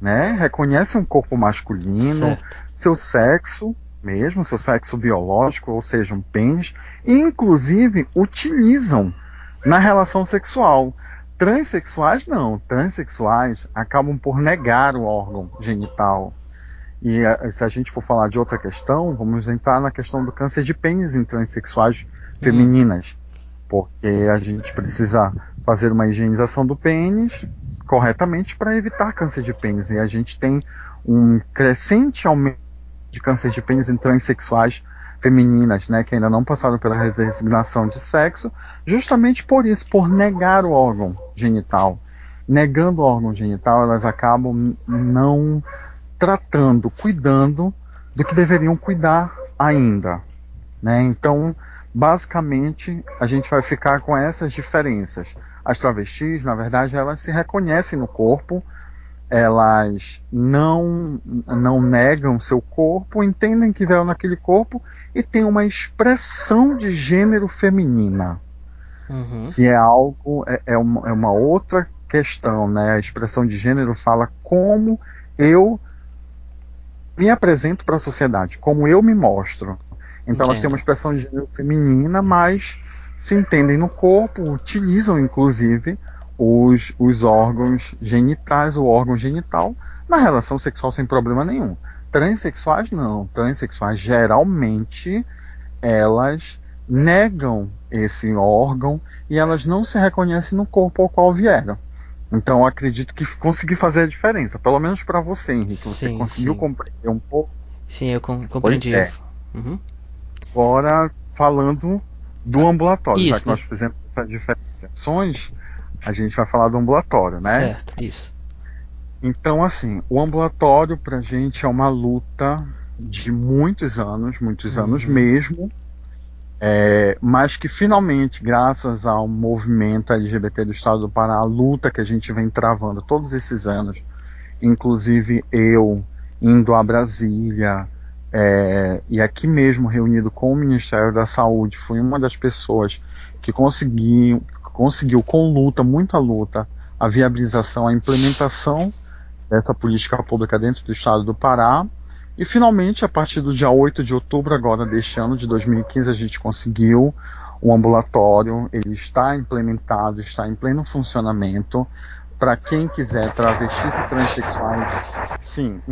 né? Reconhecem um corpo masculino, certo. seu sexo mesmo, seu sexo biológico, ou seja, um pênis, e inclusive utilizam na relação sexual. Transsexuais não, transexuais acabam por negar o órgão genital e eh, se a gente for falar de outra questão, vamos entrar na questão do câncer de pênis em transexuais femininas, porque a gente precisa fazer uma higienização do pênis corretamente para evitar câncer de pênis. E a gente tem um crescente aumento de câncer de pênis em transexuais femininas, né, que ainda não passaram pela redesignação de sexo, justamente por isso, por negar o órgão genital. Negando o órgão genital, elas acabam não tratando, cuidando do que deveriam cuidar ainda. Né? Então, basicamente, a gente vai ficar com essas diferenças. As travestis, na verdade, elas se reconhecem no corpo, elas não, não negam seu corpo, entendem que vieram naquele corpo e têm uma expressão de gênero feminina. Uhum. Que é algo, é, é, uma, é uma outra questão, né? A expressão de gênero fala como eu me apresento para a sociedade, como eu me mostro. Então Entendo. elas têm uma expressão de gênero feminina, mas se entendem no corpo, utilizam inclusive os, os órgãos genitais, o órgão genital, na relação sexual sem problema nenhum. Transsexuais não. Transsexuais geralmente elas negam esse órgão e elas não se reconhecem no corpo ao qual vieram. Então acredito que consegui fazer a diferença, pelo menos para você, Henrique. Você sim, conseguiu sim. compreender um pouco? Sim, eu com compreendi. É. Uhum. Agora falando do ambulatório, isso, já que nós fizemos diferenciações, a gente vai falar do ambulatório, né? Certo, isso. Então, assim, o ambulatório pra gente é uma luta de muitos anos, muitos uhum. anos mesmo, é, mas que finalmente, graças ao movimento LGBT do Estado do Pará, a luta que a gente vem travando todos esses anos, inclusive eu indo a Brasília é, e aqui mesmo reunido com o Ministério da Saúde, fui uma das pessoas que conseguiu, conseguiu com luta, muita luta, a viabilização, a implementação dessa política pública dentro do estado do Pará. E finalmente, a partir do dia 8 de outubro agora deste ano de 2015, a gente conseguiu o ambulatório, ele está implementado, está em pleno funcionamento. Para quem quiser travestis e transexuais, sim.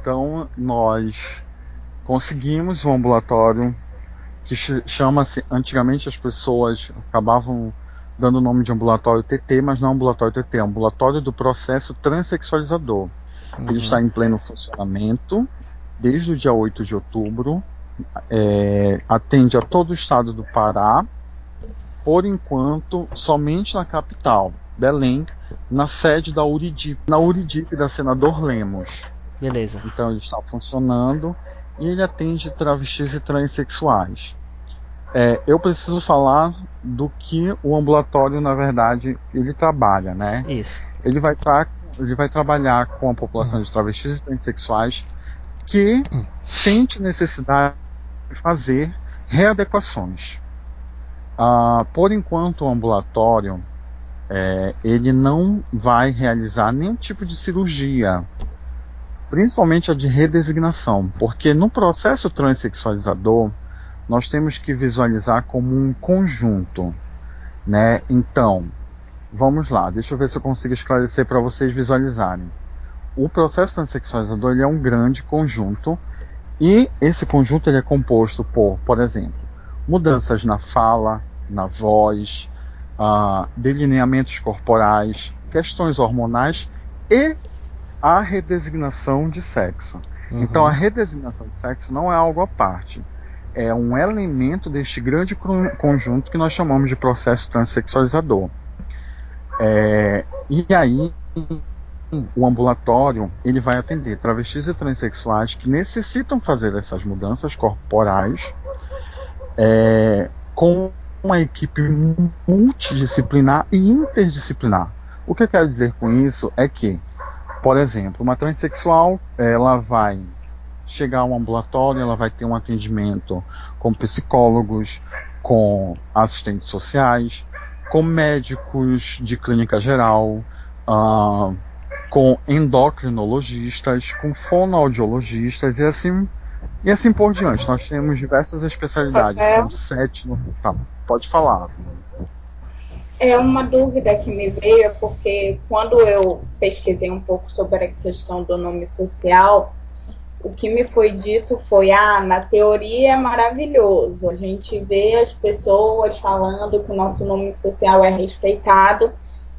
Então nós conseguimos um ambulatório que chama-se antigamente as pessoas acabavam dando o nome de ambulatório TT, mas não ambulatório TT, é ambulatório do processo transexualizador. Uhum. Ele está em pleno funcionamento desde o dia 8 de outubro, é, atende a todo o estado do Pará, por enquanto somente na capital, Belém, na sede da Uridip, na Uridip da Senador Lemos. Beleza. Então ele está funcionando e ele atende travestis e transexuais. É, eu preciso falar do que o ambulatório, na verdade, ele trabalha, né? Isso. Ele vai, tra ele vai trabalhar com a população de travestis e transexuais que sente necessidade de fazer readequações. Ah, por enquanto, o ambulatório é, ele não vai realizar nenhum tipo de cirurgia, principalmente a de redesignação, porque no processo transexualizador nós temos que visualizar como um conjunto, né? Então, vamos lá, deixa eu ver se eu consigo esclarecer para vocês visualizarem. O processo transexualizador ele é um grande conjunto e esse conjunto ele é composto por, por exemplo, mudanças na fala, na voz, uh, delineamentos corporais, questões hormonais e a redesignação de sexo. Uhum. Então a redesignação de sexo não é algo à parte é um elemento deste grande conjunto que nós chamamos de processo transexualizador. É, e aí o ambulatório ele vai atender travestis e transexuais que necessitam fazer essas mudanças corporais é, com uma equipe multidisciplinar e interdisciplinar. O que eu quero dizer com isso é que, por exemplo, uma transexual ela vai chegar ao ambulatório, ela vai ter um atendimento com psicólogos, com assistentes sociais, com médicos de clínica geral, uh, com endocrinologistas, com fonoaudiologistas e assim e assim por diante. Nós temos diversas especialidades, são sete no total. Pode falar. É uma dúvida que me veio, porque quando eu pesquisei um pouco sobre a questão do nome social, o que me foi dito foi: ah, na teoria é maravilhoso, a gente vê as pessoas falando que o nosso nome social é respeitado,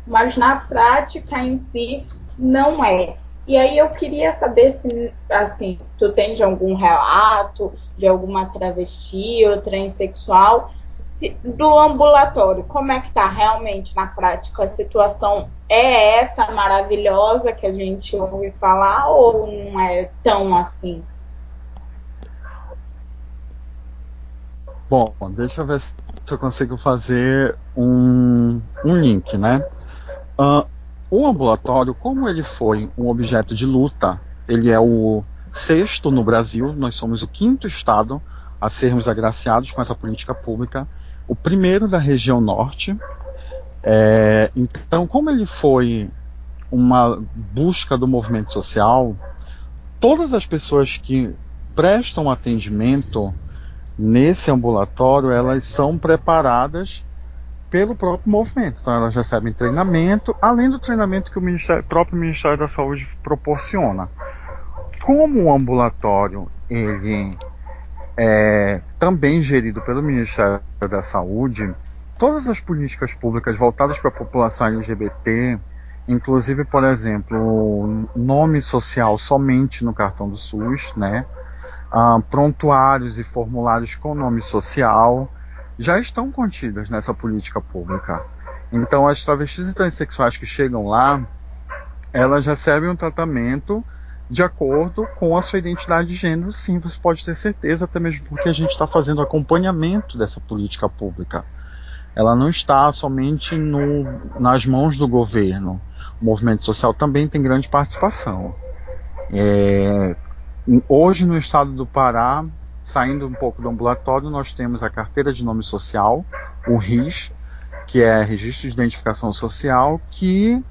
mas na prática em si não é. E aí eu queria saber se, assim, tu tens algum relato de alguma travesti ou transexual se, do ambulatório, como é que tá realmente na prática? A situação é essa maravilhosa que a gente ouve falar ou não é tão assim? Bom, deixa eu ver se eu consigo fazer um, um link, né? Uh, o ambulatório, como ele foi um objeto de luta, ele é o sexto no Brasil, nós somos o quinto estado a sermos agraciados com essa política pública o primeiro da região norte. É, então, como ele foi uma busca do movimento social, todas as pessoas que prestam atendimento nesse ambulatório, elas são preparadas pelo próprio movimento. Então, elas recebem treinamento, além do treinamento que o Ministério, próprio Ministério da Saúde proporciona. Como o ambulatório ele é, também gerido pelo Ministério da Saúde, todas as políticas públicas voltadas para a população LGBT, inclusive, por exemplo, nome social somente no cartão do SUS, né? Ah, prontuários e formulários com nome social, já estão contidas nessa política pública. Então, as travestis e transexuais que chegam lá, elas recebem um tratamento de acordo com a sua identidade de gênero, sim, você pode ter certeza, até mesmo porque a gente está fazendo acompanhamento dessa política pública. Ela não está somente no, nas mãos do governo. O movimento social também tem grande participação. É, hoje, no estado do Pará, saindo um pouco do ambulatório, nós temos a carteira de nome social, o RIS, que é Registro de Identificação Social, que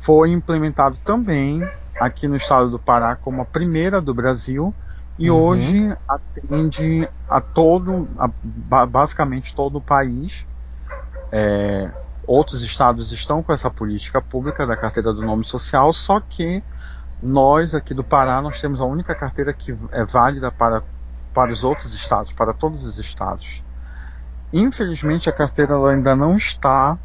foi implementado também aqui no estado do Pará como a primeira do Brasil e uhum. hoje atende a todo, a, basicamente todo o país. É, outros estados estão com essa política pública da carteira do nome social, só que nós aqui do Pará nós temos a única carteira que é válida para para os outros estados, para todos os estados. Infelizmente, a carteira ainda não está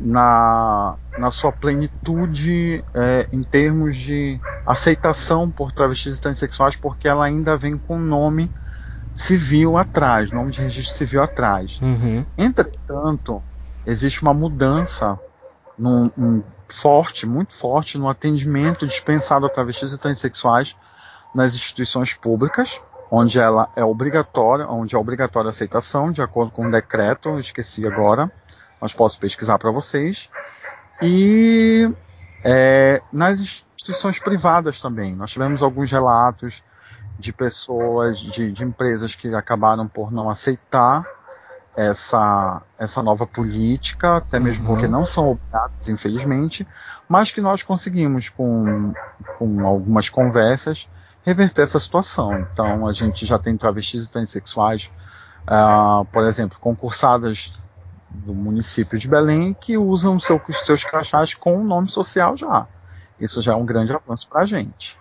na, na sua plenitude é, em termos de aceitação por travestis e transexuais, porque ela ainda vem com nome civil atrás, nome de registro civil atrás. Uhum. Entretanto, existe uma mudança num, um forte, muito forte, no atendimento dispensado a travestis e transexuais nas instituições públicas onde ela é obrigatória, onde é obrigatória a aceitação, de acordo com o um decreto, esqueci agora, mas posso pesquisar para vocês. E é, nas instituições privadas também, nós tivemos alguns relatos de pessoas, de, de empresas que acabaram por não aceitar essa, essa nova política, até mesmo uhum. porque não são obrigadas, infelizmente, mas que nós conseguimos, com, com algumas conversas, reverter essa situação. Então, a gente já tem travestis e transexuais, uh, por exemplo, concursadas do município de Belém que usam seu, seus crachás com o nome social já. Isso já é um grande avanço para a gente.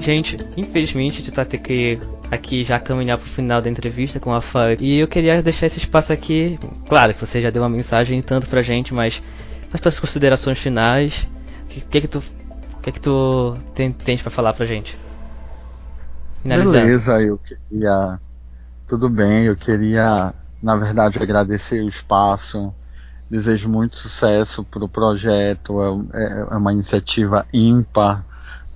Gente, infelizmente a gente vai ter que aqui já caminhar para o final da entrevista com a Rafael. E eu queria deixar esse espaço aqui. Claro que você já deu uma mensagem tanto pra gente, mas as tuas considerações finais. O que, que, que tu, que, que tu tem, tens para falar pra gente? Beleza, eu queria. Tudo bem, eu queria, na verdade, agradecer o espaço. Desejo muito sucesso para o projeto. É, é, é uma iniciativa ímpar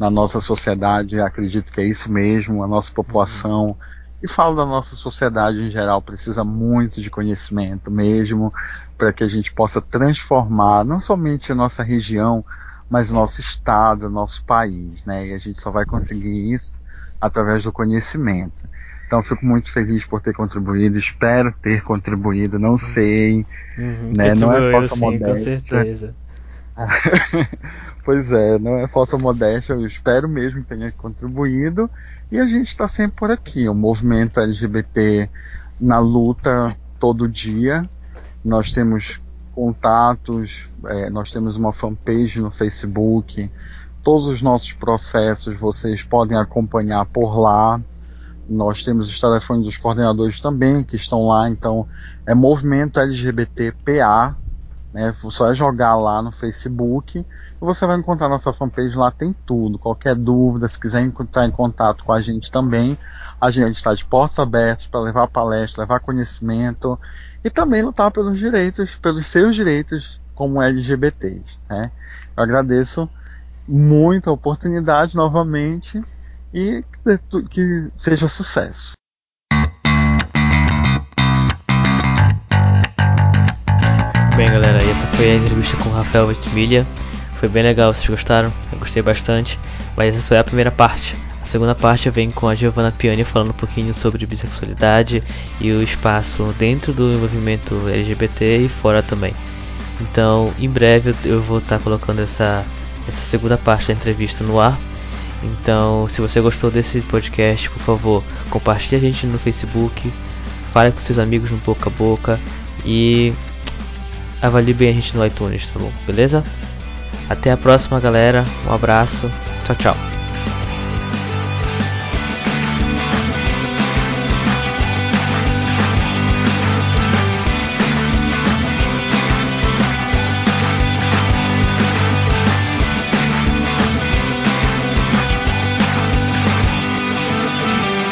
na nossa sociedade, acredito que é isso mesmo, a nossa população, e falo da nossa sociedade em geral, precisa muito de conhecimento mesmo, para que a gente possa transformar não somente a nossa região, mas nosso estado, nosso país, né? E a gente só vai conseguir isso através do conhecimento. Então fico muito feliz por ter contribuído, espero ter contribuído, não sei, uhum, né? Não é falsa sim, modéstia. Com certeza. pois é, não é falsa modéstia, eu espero mesmo que tenha contribuído. E a gente está sempre por aqui, o movimento LGBT na luta todo dia. Nós temos contatos, é, nós temos uma fanpage no Facebook. Todos os nossos processos vocês podem acompanhar por lá. Nós temos os telefones dos coordenadores também que estão lá, então é Movimento LGBT PA né? Só é jogar lá no Facebook você vai encontrar nossa fanpage lá, tem tudo. Qualquer dúvida, se quiser entrar em contato com a gente também, a gente está de portas abertas para levar palestra, levar conhecimento e também lutar pelos direitos, pelos seus direitos como LGBTs. Né? Eu agradeço muito a oportunidade novamente e que seja sucesso. Bem, galera, essa foi a entrevista com o Rafael Ventimiglia. Foi bem legal, vocês gostaram? Eu gostei bastante. Mas essa só é a primeira parte. A segunda parte vem com a Giovanna Piani falando um pouquinho sobre bissexualidade e o espaço dentro do movimento LGBT e fora também. Então, em breve eu vou estar colocando essa, essa segunda parte da entrevista no ar. Então, se você gostou desse podcast, por favor, compartilhe a gente no Facebook, fale com seus amigos no boca a boca e avalie bem a gente no iTunes, tá bom? Beleza? Até a próxima, galera. Um abraço. Tchau, tchau.